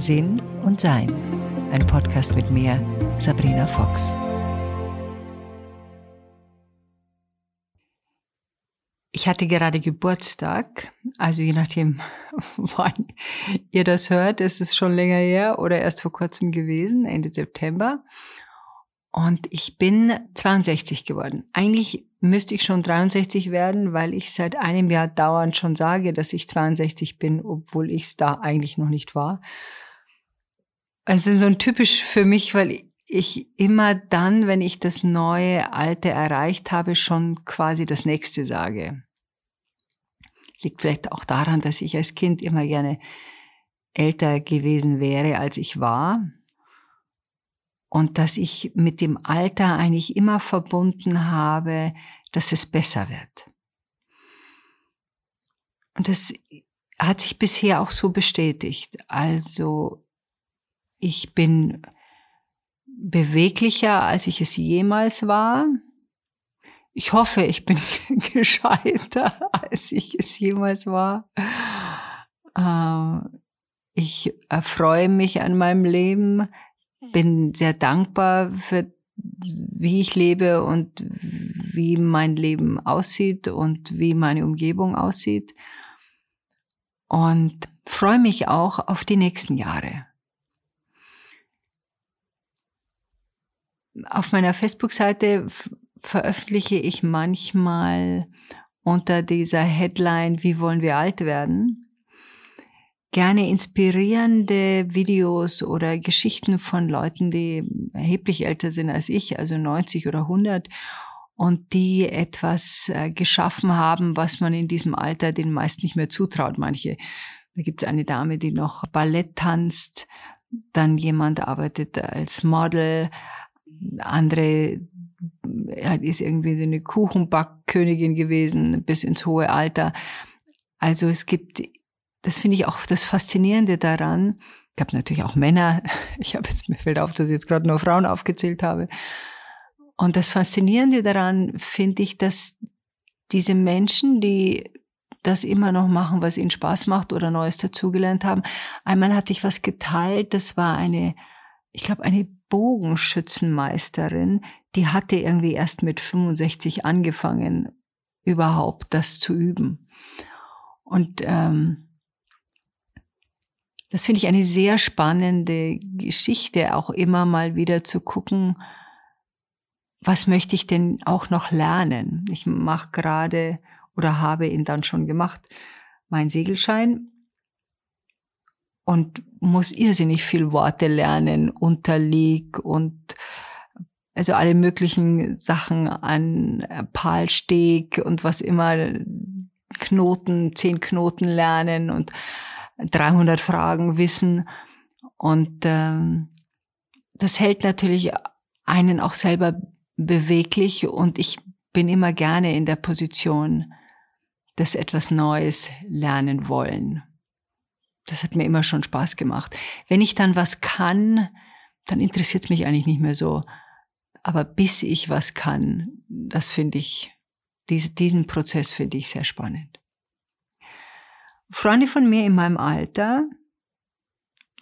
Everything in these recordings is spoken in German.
Sinn und Sein. Ein Podcast mit mir, Sabrina Fox. Ich hatte gerade Geburtstag, also je nachdem, wann ihr das hört, ist es schon länger her oder erst vor kurzem gewesen, Ende September. Und ich bin 62 geworden. Eigentlich müsste ich schon 63 werden, weil ich seit einem Jahr dauernd schon sage, dass ich 62 bin, obwohl ich es da eigentlich noch nicht war. Also so ein typisch für mich, weil ich immer dann, wenn ich das neue Alte erreicht habe, schon quasi das nächste sage. Liegt vielleicht auch daran, dass ich als Kind immer gerne älter gewesen wäre, als ich war und dass ich mit dem Alter eigentlich immer verbunden habe, dass es besser wird. Und das hat sich bisher auch so bestätigt. Also ich bin beweglicher, als ich es jemals war. Ich hoffe, ich bin gescheiter, als ich es jemals war. Ähm, ich erfreue mich an meinem Leben bin sehr dankbar für wie ich lebe und wie mein Leben aussieht und wie meine Umgebung aussieht. Und freue mich auch auf die nächsten Jahre. Auf meiner Facebook-Seite veröffentliche ich manchmal unter dieser Headline, wie wollen wir alt werden? gerne inspirierende Videos oder Geschichten von Leuten, die erheblich älter sind als ich, also 90 oder 100 und die etwas äh, geschaffen haben, was man in diesem Alter den meist nicht mehr zutraut. Manche, da gibt es eine Dame, die noch Ballett tanzt, dann jemand arbeitet als Model, andere ist irgendwie so eine Kuchenbackkönigin gewesen bis ins hohe Alter. Also es gibt das finde ich auch das Faszinierende daran. Ich habe natürlich auch Männer. Ich habe jetzt, mir fällt auf, dass ich jetzt gerade nur Frauen aufgezählt habe. Und das Faszinierende daran finde ich, dass diese Menschen, die das immer noch machen, was ihnen Spaß macht oder Neues dazugelernt haben. Einmal hatte ich was geteilt, das war eine, ich glaube, eine Bogenschützenmeisterin, die hatte irgendwie erst mit 65 angefangen, überhaupt das zu üben. Und ähm, das finde ich eine sehr spannende Geschichte, auch immer mal wieder zu gucken, was möchte ich denn auch noch lernen? Ich mache gerade oder habe ihn dann schon gemacht, meinen Segelschein und muss irrsinnig viel Worte lernen, Unterlieg und also alle möglichen Sachen an Palsteg und was immer, Knoten, zehn Knoten lernen und 300 Fragen wissen. Und ähm, das hält natürlich einen auch selber beweglich und ich bin immer gerne in der Position, dass etwas Neues lernen wollen. Das hat mir immer schon Spaß gemacht. Wenn ich dann was kann, dann interessiert es mich eigentlich nicht mehr so. Aber bis ich was kann, das finde ich, diesen Prozess finde ich sehr spannend. Freunde von mir in meinem Alter,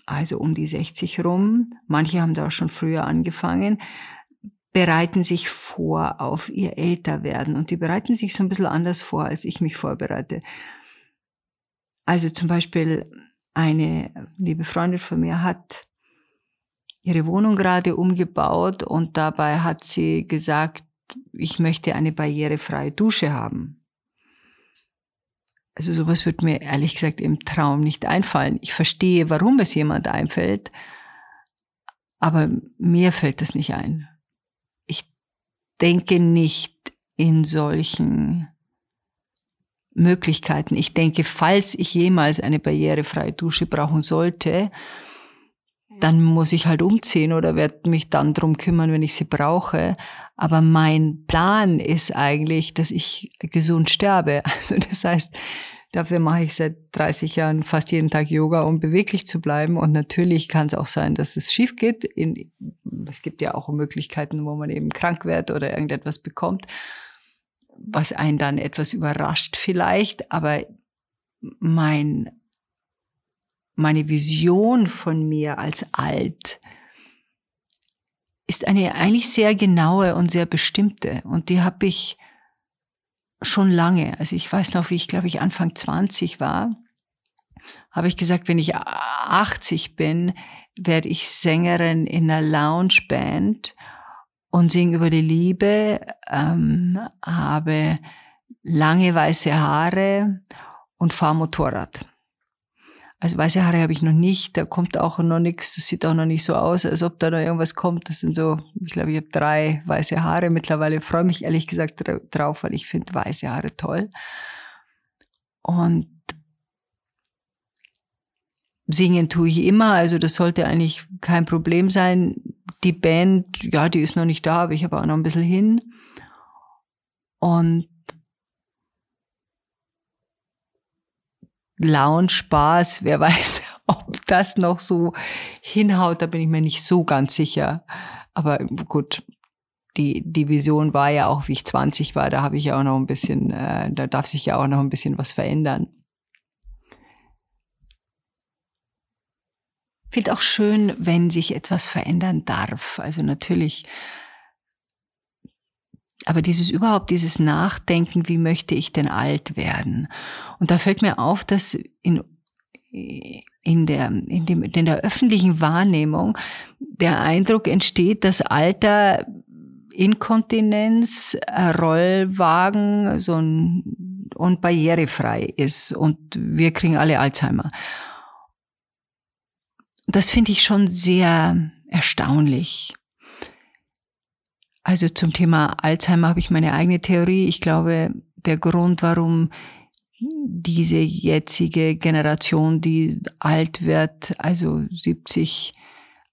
also um die 60 rum, manche haben da schon früher angefangen, bereiten sich vor auf ihr Älterwerden und die bereiten sich so ein bisschen anders vor, als ich mich vorbereite. Also zum Beispiel eine liebe Freundin von mir hat ihre Wohnung gerade umgebaut und dabei hat sie gesagt, ich möchte eine barrierefreie Dusche haben. Also sowas wird mir ehrlich gesagt im Traum nicht einfallen. Ich verstehe, warum es jemand einfällt, aber mir fällt das nicht ein. Ich denke nicht in solchen Möglichkeiten. Ich denke, falls ich jemals eine barrierefreie Dusche brauchen sollte, dann muss ich halt umziehen oder werde mich dann drum kümmern, wenn ich sie brauche. Aber mein Plan ist eigentlich, dass ich gesund sterbe. Also das heißt, dafür mache ich seit 30 Jahren fast jeden Tag Yoga, um beweglich zu bleiben. Und natürlich kann es auch sein, dass es schief geht. Es gibt ja auch Möglichkeiten, wo man eben krank wird oder irgendetwas bekommt, was einen dann etwas überrascht vielleicht. Aber mein meine Vision von mir als alt ist eine eigentlich sehr genaue und sehr bestimmte. Und die habe ich schon lange. Also ich weiß noch, wie ich, glaube ich, Anfang 20 war, habe ich gesagt, wenn ich 80 bin, werde ich Sängerin in einer Loungeband und singe über die Liebe, ähm, habe lange weiße Haare und fahre Motorrad. Also weiße Haare habe ich noch nicht, da kommt auch noch nichts, das sieht auch noch nicht so aus, als ob da noch irgendwas kommt. Das sind so, ich glaube, ich habe drei weiße Haare mittlerweile, freue mich ehrlich gesagt drauf, weil ich finde weiße Haare toll. Und singen tue ich immer, also das sollte eigentlich kein Problem sein. Die Band, ja, die ist noch nicht da, aber ich habe auch noch ein bisschen hin. Und Lounge, Spaß, wer weiß, ob das noch so hinhaut, da bin ich mir nicht so ganz sicher. Aber gut, die, die Vision war ja auch, wie ich 20 war, da habe ich ja auch noch ein bisschen, äh, da darf sich ja auch noch ein bisschen was verändern. Finde auch schön, wenn sich etwas verändern darf. Also natürlich aber dieses überhaupt, dieses Nachdenken, wie möchte ich denn alt werden? Und da fällt mir auf, dass in, in der, in dem, in der öffentlichen Wahrnehmung der Eindruck entsteht, dass Alter Inkontinenz, Rollwagen so ein, und barrierefrei ist und wir kriegen alle Alzheimer. Das finde ich schon sehr erstaunlich. Also zum Thema Alzheimer habe ich meine eigene Theorie. Ich glaube, der Grund, warum diese jetzige Generation, die alt wird, also 70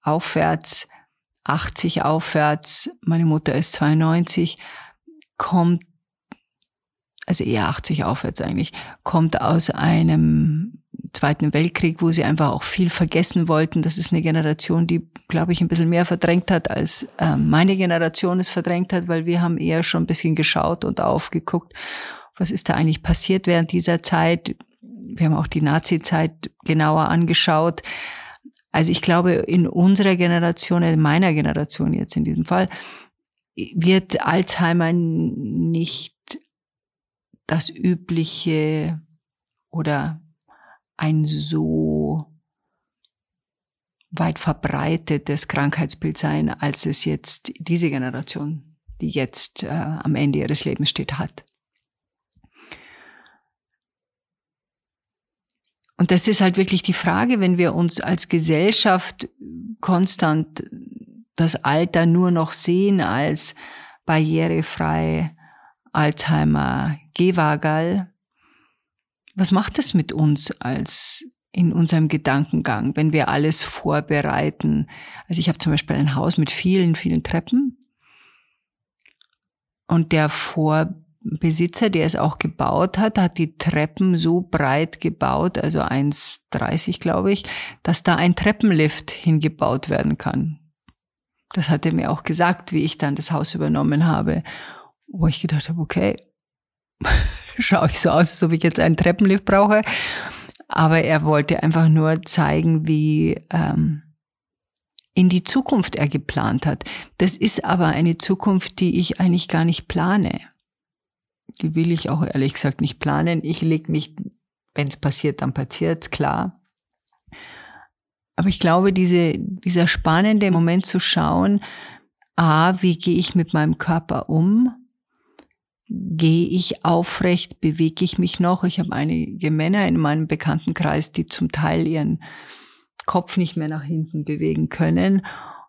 aufwärts, 80 aufwärts, meine Mutter ist 92, kommt, also eher 80 aufwärts eigentlich, kommt aus einem Zweiten Weltkrieg, wo sie einfach auch viel vergessen wollten. Das ist eine Generation, die, glaube ich, ein bisschen mehr verdrängt hat, als äh, meine Generation es verdrängt hat, weil wir haben eher schon ein bisschen geschaut und aufgeguckt, was ist da eigentlich passiert während dieser Zeit. Wir haben auch die Nazi-Zeit genauer angeschaut. Also ich glaube, in unserer Generation, in meiner Generation jetzt in diesem Fall, wird Alzheimer nicht das übliche oder ein so weit verbreitetes Krankheitsbild sein, als es jetzt diese Generation, die jetzt äh, am Ende ihres Lebens steht, hat. Und das ist halt wirklich die Frage, wenn wir uns als Gesellschaft konstant das Alter nur noch sehen als barrierefrei, Alzheimer, Gewagal, was macht das mit uns als in unserem Gedankengang, wenn wir alles vorbereiten? Also ich habe zum Beispiel ein Haus mit vielen, vielen Treppen und der Vorbesitzer, der es auch gebaut hat, hat die Treppen so breit gebaut, also 1,30 glaube ich, dass da ein Treppenlift hingebaut werden kann. Das hat er mir auch gesagt, wie ich dann das Haus übernommen habe, wo ich gedacht habe, okay, schaue ich so aus, als ob ich jetzt einen Treppenlift brauche. Aber er wollte einfach nur zeigen, wie ähm, in die Zukunft er geplant hat. Das ist aber eine Zukunft, die ich eigentlich gar nicht plane. Die will ich auch ehrlich gesagt nicht planen. Ich lege mich, wenn es passiert, dann passiert, klar. Aber ich glaube, diese, dieser spannende Moment zu schauen, a, wie gehe ich mit meinem Körper um? Gehe ich aufrecht, bewege ich mich noch. Ich habe einige Männer in meinem Bekanntenkreis, die zum Teil ihren Kopf nicht mehr nach hinten bewegen können.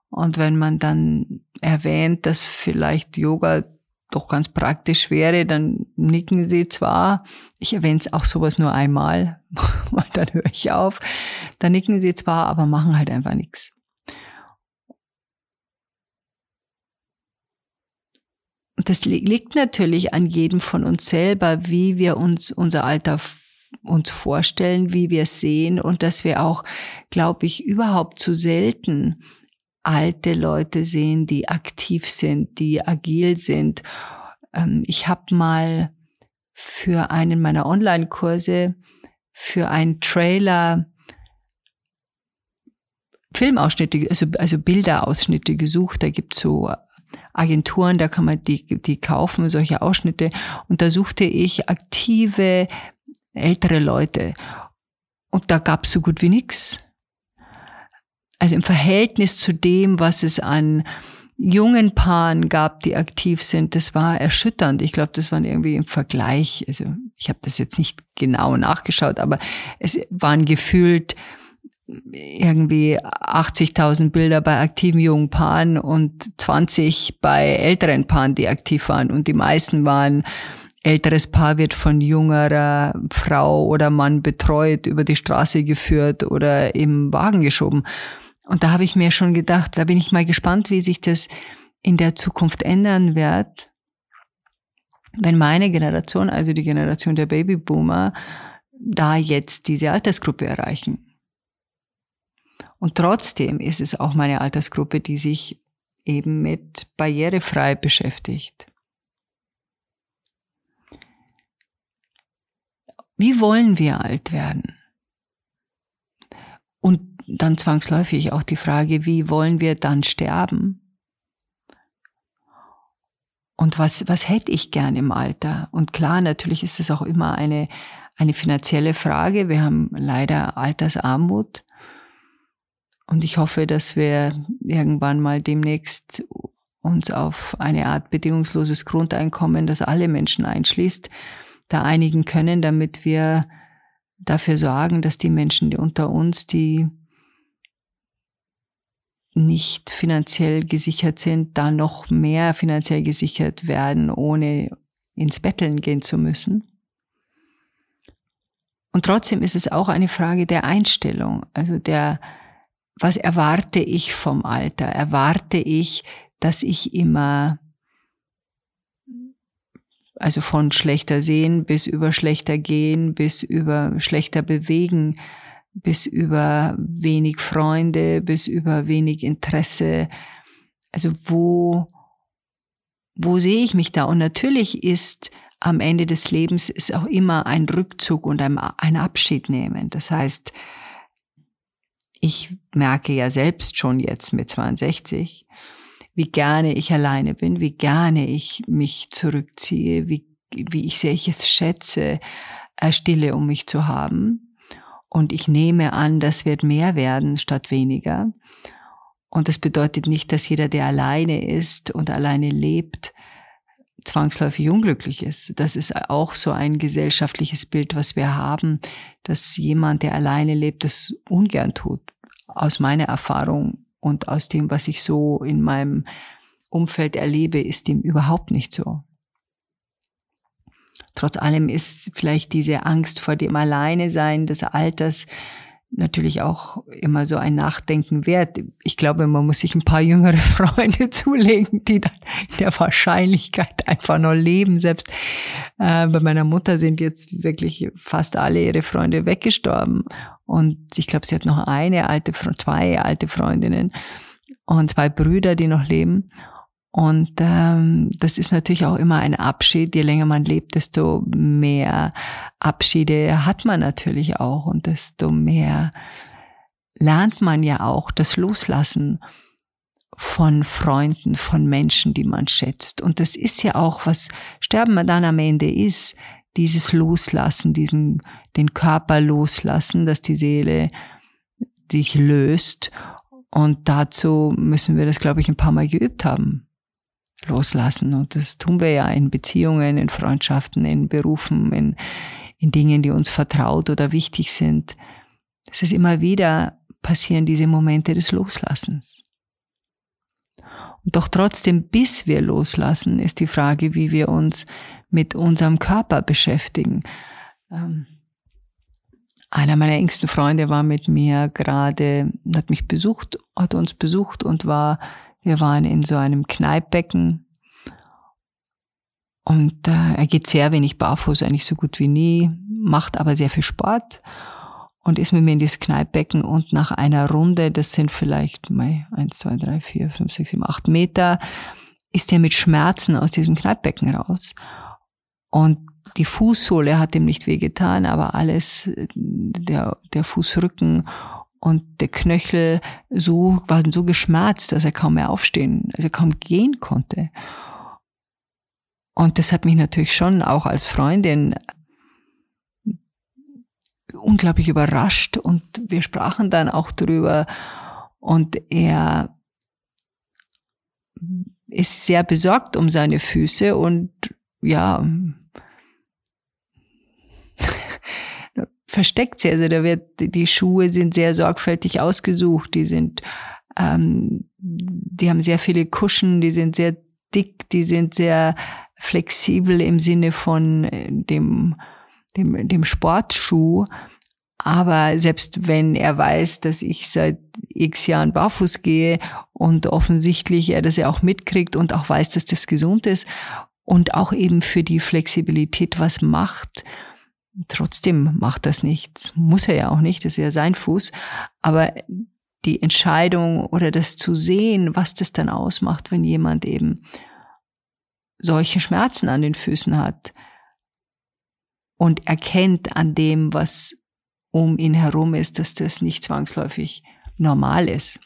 Und wenn man dann erwähnt, dass vielleicht Yoga doch ganz praktisch wäre, dann nicken sie zwar, ich erwähne es auch sowas nur einmal, weil dann höre ich auf, dann nicken sie zwar, aber machen halt einfach nichts. Das liegt natürlich an jedem von uns selber, wie wir uns unser Alter uns vorstellen, wie wir es sehen und dass wir auch, glaube ich, überhaupt zu selten alte Leute sehen, die aktiv sind, die agil sind. Ähm, ich habe mal für einen meiner Online-Kurse für einen Trailer Filmausschnitte, also, also Bilderausschnitte gesucht. Da gibt's so Agenturen, da kann man die, die kaufen, solche Ausschnitte. Und da suchte ich aktive ältere Leute. Und da gab's so gut wie nix. Also im Verhältnis zu dem, was es an jungen Paaren gab, die aktiv sind, das war erschütternd. Ich glaube, das waren irgendwie im Vergleich, also ich habe das jetzt nicht genau nachgeschaut, aber es waren gefühlt irgendwie 80.000 Bilder bei aktiven jungen Paaren und 20 bei älteren Paaren, die aktiv waren. Und die meisten waren älteres Paar wird von jungerer Frau oder Mann betreut, über die Straße geführt oder im Wagen geschoben. Und da habe ich mir schon gedacht, da bin ich mal gespannt, wie sich das in der Zukunft ändern wird, wenn meine Generation, also die Generation der Babyboomer, da jetzt diese Altersgruppe erreichen. Und trotzdem ist es auch meine Altersgruppe, die sich eben mit barrierefrei beschäftigt. Wie wollen wir alt werden? Und dann zwangsläufig auch die Frage, wie wollen wir dann sterben? Und was, was hätte ich gern im Alter? Und klar, natürlich ist es auch immer eine, eine finanzielle Frage. Wir haben leider Altersarmut. Und ich hoffe, dass wir irgendwann mal demnächst uns auf eine Art bedingungsloses Grundeinkommen, das alle Menschen einschließt, da einigen können, damit wir dafür sorgen, dass die Menschen unter uns, die nicht finanziell gesichert sind, da noch mehr finanziell gesichert werden, ohne ins Betteln gehen zu müssen. Und trotzdem ist es auch eine Frage der Einstellung, also der, was erwarte ich vom Alter? Erwarte ich, dass ich immer, also von schlechter sehen bis über schlechter gehen, bis über schlechter bewegen, bis über wenig Freunde, bis über wenig Interesse. Also wo, wo sehe ich mich da? Und natürlich ist am Ende des Lebens ist auch immer ein Rückzug und ein, ein Abschied nehmen. Das heißt, ich merke ja selbst schon jetzt mit 62, wie gerne ich alleine bin, wie gerne ich mich zurückziehe, wie, wie ich sehr ich es schätze, äh, Stille um mich zu haben. Und ich nehme an, das wird mehr werden statt weniger. Und das bedeutet nicht, dass jeder, der alleine ist und alleine lebt, zwangsläufig unglücklich ist. Das ist auch so ein gesellschaftliches Bild, was wir haben, dass jemand, der alleine lebt, das ungern tut. Aus meiner Erfahrung und aus dem, was ich so in meinem Umfeld erlebe, ist dem überhaupt nicht so. Trotz allem ist vielleicht diese Angst vor dem Alleinesein des Alters natürlich auch immer so ein Nachdenken wert. Ich glaube, man muss sich ein paar jüngere Freunde zulegen, die dann in der Wahrscheinlichkeit einfach noch leben. Selbst äh, bei meiner Mutter sind jetzt wirklich fast alle ihre Freunde weggestorben. Und ich glaube, sie hat noch eine alte, zwei alte Freundinnen und zwei Brüder, die noch leben. Und ähm, das ist natürlich auch immer ein Abschied. Je länger man lebt, desto mehr Abschiede hat man natürlich auch und desto mehr lernt man ja auch das Loslassen von Freunden, von Menschen, die man schätzt. Und das ist ja auch, was Sterben dann am Ende ist, dieses Loslassen, diesen, den Körper loslassen, dass die Seele sich löst. Und dazu müssen wir das, glaube ich, ein paar Mal geübt haben loslassen. Und das tun wir ja in Beziehungen, in Freundschaften, in Berufen, in, in Dingen, die uns vertraut oder wichtig sind. Das ist immer wieder passieren diese Momente des Loslassens. Und doch trotzdem, bis wir loslassen, ist die Frage, wie wir uns mit unserem Körper beschäftigen. Ähm, einer meiner engsten Freunde war mit mir gerade, hat mich besucht, hat uns besucht und war wir waren in so einem Kneippbecken und äh, er geht sehr wenig barfuß, eigentlich so gut wie nie, macht aber sehr viel Sport und ist mit mir in dieses Kneippbecken und nach einer Runde, das sind vielleicht mal eins, zwei, drei, vier, fünf, sechs, sieben, acht Meter, ist er mit Schmerzen aus diesem Kneippbecken raus. Und die Fußsohle hat ihm nicht wehgetan, aber alles, der, der Fußrücken und der Knöchel so, war so geschmerzt, dass er kaum mehr aufstehen, also kaum gehen konnte. Und das hat mich natürlich schon auch als Freundin unglaublich überrascht und wir sprachen dann auch drüber und er ist sehr besorgt um seine Füße und ja, versteckt sie. Also da wird, die Schuhe sind sehr sorgfältig ausgesucht, die sind, ähm, die haben sehr viele Kuschen, die sind sehr dick, die sind sehr flexibel im Sinne von äh, dem, dem, dem Sportschuh. Aber selbst wenn er weiß, dass ich seit x Jahren barfuß gehe und offensichtlich er das ja auch mitkriegt und auch weiß, dass das gesund ist und auch eben für die Flexibilität was macht, trotzdem macht das nichts. Muss er ja auch nicht, das ist ja sein Fuß. Aber die Entscheidung oder das zu sehen, was das dann ausmacht, wenn jemand eben solche Schmerzen an den Füßen hat und erkennt an dem, was um ihn herum ist, dass das nicht zwangsläufig normal ist.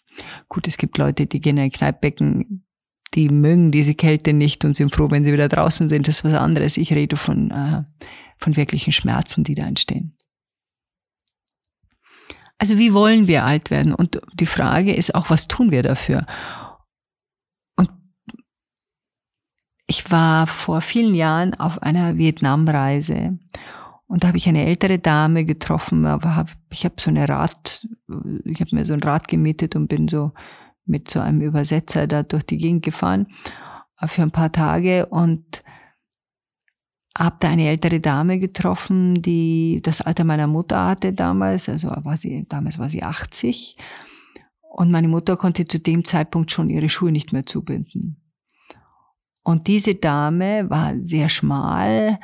Gut, es gibt Leute, die gehen in ein Kneippbecken, die mögen diese Kälte nicht und sind froh, wenn sie wieder draußen sind. Das ist was anderes. Ich rede von, äh, von wirklichen Schmerzen, die da entstehen. Also wie wollen wir alt werden? Und die Frage ist auch, was tun wir dafür? Und ich war vor vielen Jahren auf einer Vietnamreise und da habe ich eine ältere Dame getroffen, aber ich habe so eine Rad, ich habe mir so ein Rad gemietet und bin so mit so einem Übersetzer da durch die Gegend gefahren äh, für ein paar Tage und habe da eine ältere Dame getroffen, die das Alter meiner Mutter hatte damals, also war sie, damals war sie 80 und meine Mutter konnte zu dem Zeitpunkt schon ihre Schuhe nicht mehr zubinden. Und diese Dame war sehr schmal,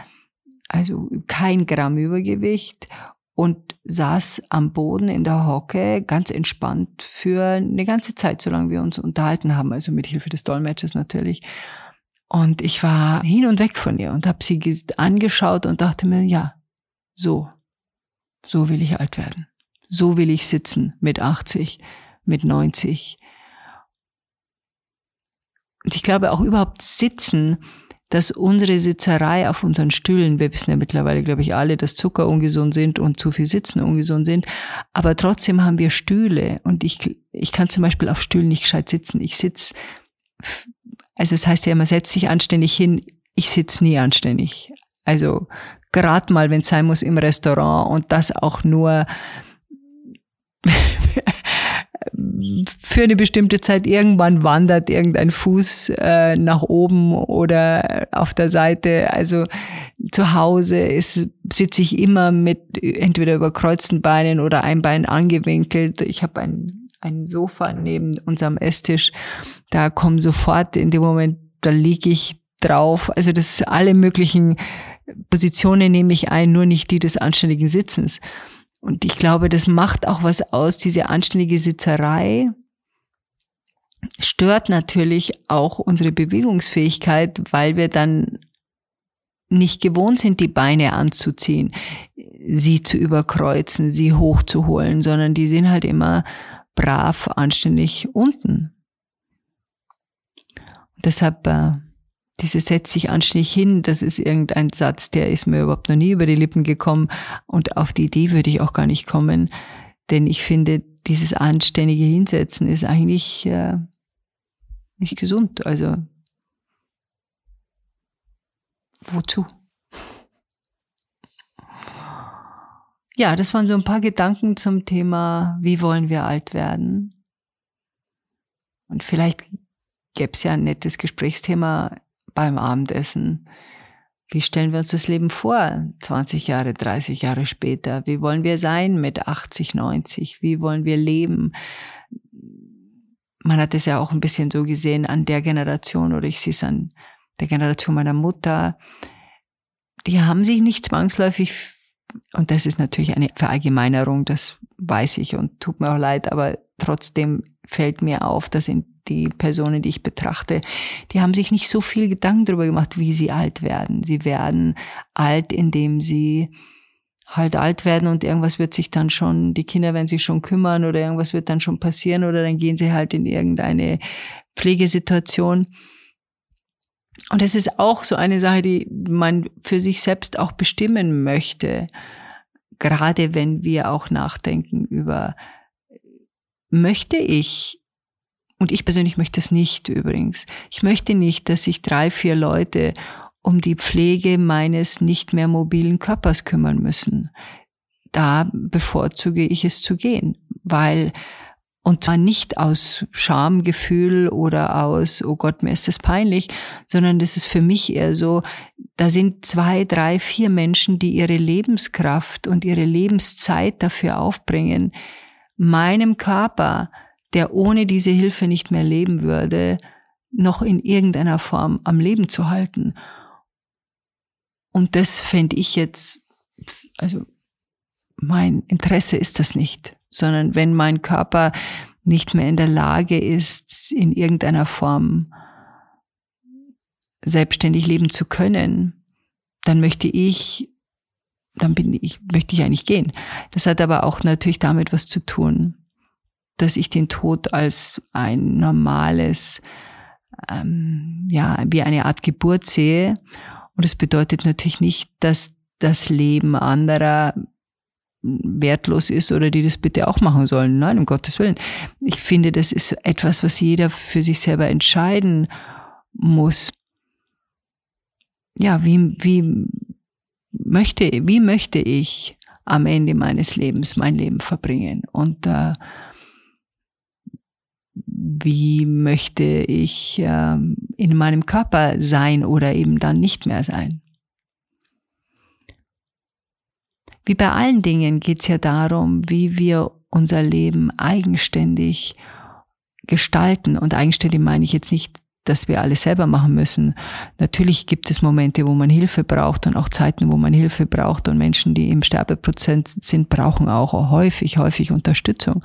also kein Gramm Übergewicht und saß am Boden in der Hocke ganz entspannt für eine ganze Zeit, solange wir uns unterhalten haben, also mit Hilfe des Dolmetschers natürlich. Und ich war hin und weg von ihr und habe sie angeschaut und dachte mir, ja, so, so will ich alt werden. So will ich sitzen mit 80, mit 90. Und ich glaube auch überhaupt sitzen dass unsere Sitzerei auf unseren Stühlen, wir wissen ja mittlerweile, glaube ich, alle, dass Zucker ungesund sind und zu viel Sitzen ungesund sind, aber trotzdem haben wir Stühle und ich, ich kann zum Beispiel auf Stühlen nicht gescheit sitzen. Ich sitz, also es das heißt ja immer, setz dich anständig hin, ich sitz nie anständig. Also gerade mal, wenn es sein muss, im Restaurant und das auch nur für eine bestimmte Zeit irgendwann wandert irgendein Fuß äh, nach oben oder auf der Seite. Also zu Hause ist, sitze ich immer mit entweder überkreuzten Beinen oder ein Bein angewinkelt. Ich habe ein, ein Sofa neben unserem Esstisch. Da kommen sofort in dem Moment, da liege ich drauf. Also das alle möglichen Positionen nehme ich ein, nur nicht die des anständigen Sitzens. Und ich glaube, das macht auch was aus, diese anständige Sitzerei stört natürlich auch unsere Bewegungsfähigkeit, weil wir dann nicht gewohnt sind, die Beine anzuziehen, sie zu überkreuzen, sie hochzuholen, sondern die sind halt immer brav, anständig unten. Und deshalb äh, diese setzt sich anständig hin, das ist irgendein Satz, der ist mir überhaupt noch nie über die Lippen gekommen und auf die Idee würde ich auch gar nicht kommen, denn ich finde, dieses anständige Hinsetzen ist eigentlich äh, nicht gesund. Also wozu? Ja, das waren so ein paar Gedanken zum Thema, wie wollen wir alt werden? Und vielleicht gäbe es ja ein nettes Gesprächsthema beim Abendessen. Wie stellen wir uns das Leben vor, 20 Jahre, 30 Jahre später? Wie wollen wir sein mit 80, 90? Wie wollen wir leben? Man hat es ja auch ein bisschen so gesehen an der Generation oder ich sehe es an der Generation meiner Mutter. Die haben sich nicht zwangsläufig, und das ist natürlich eine Verallgemeinerung, das weiß ich und tut mir auch leid, aber trotzdem fällt mir auf, dass in die Personen, die ich betrachte, die haben sich nicht so viel Gedanken darüber gemacht, wie sie alt werden. Sie werden alt, indem sie halt alt werden und irgendwas wird sich dann schon, die Kinder werden sich schon kümmern oder irgendwas wird dann schon passieren oder dann gehen sie halt in irgendeine Pflegesituation. Und es ist auch so eine Sache, die man für sich selbst auch bestimmen möchte. Gerade wenn wir auch nachdenken über, möchte ich, und ich persönlich möchte es nicht übrigens, ich möchte nicht, dass sich drei, vier Leute um die Pflege meines nicht mehr mobilen Körpers kümmern müssen. Da bevorzuge ich es zu gehen, weil und zwar nicht aus Schamgefühl oder aus, oh Gott, mir ist das peinlich, sondern das ist für mich eher so, da sind zwei, drei, vier Menschen, die ihre Lebenskraft und ihre Lebenszeit dafür aufbringen, meinem Körper, der ohne diese Hilfe nicht mehr leben würde, noch in irgendeiner Form am Leben zu halten. Und das fände ich jetzt, also mein Interesse ist das nicht, sondern wenn mein Körper nicht mehr in der Lage ist, in irgendeiner Form selbstständig leben zu können, dann möchte ich, dann bin ich, möchte ich eigentlich gehen. Das hat aber auch natürlich damit was zu tun, dass ich den Tod als ein normales, ähm, ja, wie eine Art Geburt sehe und es bedeutet natürlich nicht, dass das Leben anderer wertlos ist oder die das bitte auch machen sollen. Nein, um Gottes Willen. Ich finde, das ist etwas, was jeder für sich selber entscheiden muss. Ja, wie, wie möchte, wie möchte ich am Ende meines Lebens mein Leben verbringen? Und äh, wie möchte ich äh, in meinem Körper sein oder eben dann nicht mehr sein. Wie bei allen Dingen geht es ja darum, wie wir unser Leben eigenständig gestalten. Und eigenständig meine ich jetzt nicht dass wir alles selber machen müssen. Natürlich gibt es Momente, wo man Hilfe braucht und auch Zeiten, wo man Hilfe braucht. Und Menschen, die im Sterbeprozent sind, brauchen auch häufig, häufig Unterstützung.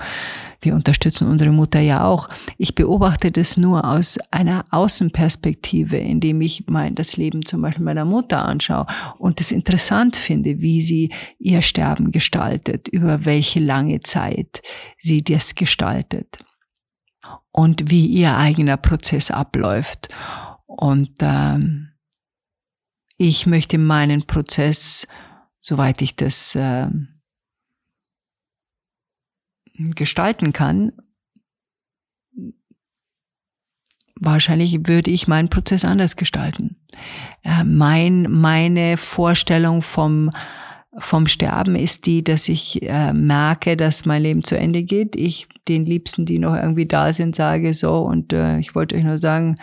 Wir unterstützen unsere Mutter ja auch. Ich beobachte das nur aus einer Außenperspektive, indem ich mein, das Leben zum Beispiel meiner Mutter anschaue und es interessant finde, wie sie ihr Sterben gestaltet, über welche lange Zeit sie das gestaltet und wie ihr eigener Prozess abläuft. Und ähm, ich möchte meinen Prozess, soweit ich das äh, gestalten kann, wahrscheinlich würde ich meinen Prozess anders gestalten. Äh, mein, meine Vorstellung vom vom Sterben ist die, dass ich äh, merke, dass mein Leben zu Ende geht. Ich den Liebsten, die noch irgendwie da sind, sage so und äh, ich wollte euch nur sagen,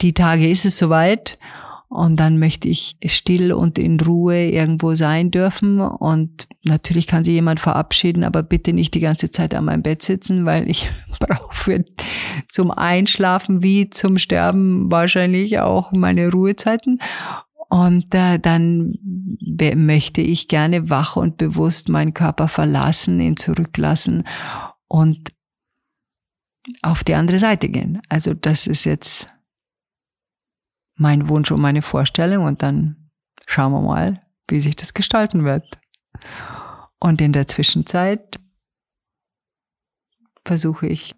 die Tage ist es soweit. Und dann möchte ich still und in Ruhe irgendwo sein dürfen. Und natürlich kann sich jemand verabschieden, aber bitte nicht die ganze Zeit an meinem Bett sitzen, weil ich brauche zum Einschlafen wie zum Sterben wahrscheinlich auch meine Ruhezeiten und äh, dann möchte ich gerne wach und bewusst meinen Körper verlassen, ihn zurücklassen und auf die andere Seite gehen. Also das ist jetzt mein Wunsch und meine Vorstellung und dann schauen wir mal, wie sich das gestalten wird. Und in der Zwischenzeit versuche ich,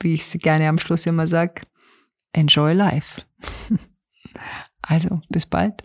wie ich es gerne am Schluss immer sage, enjoy life. also, bis bald.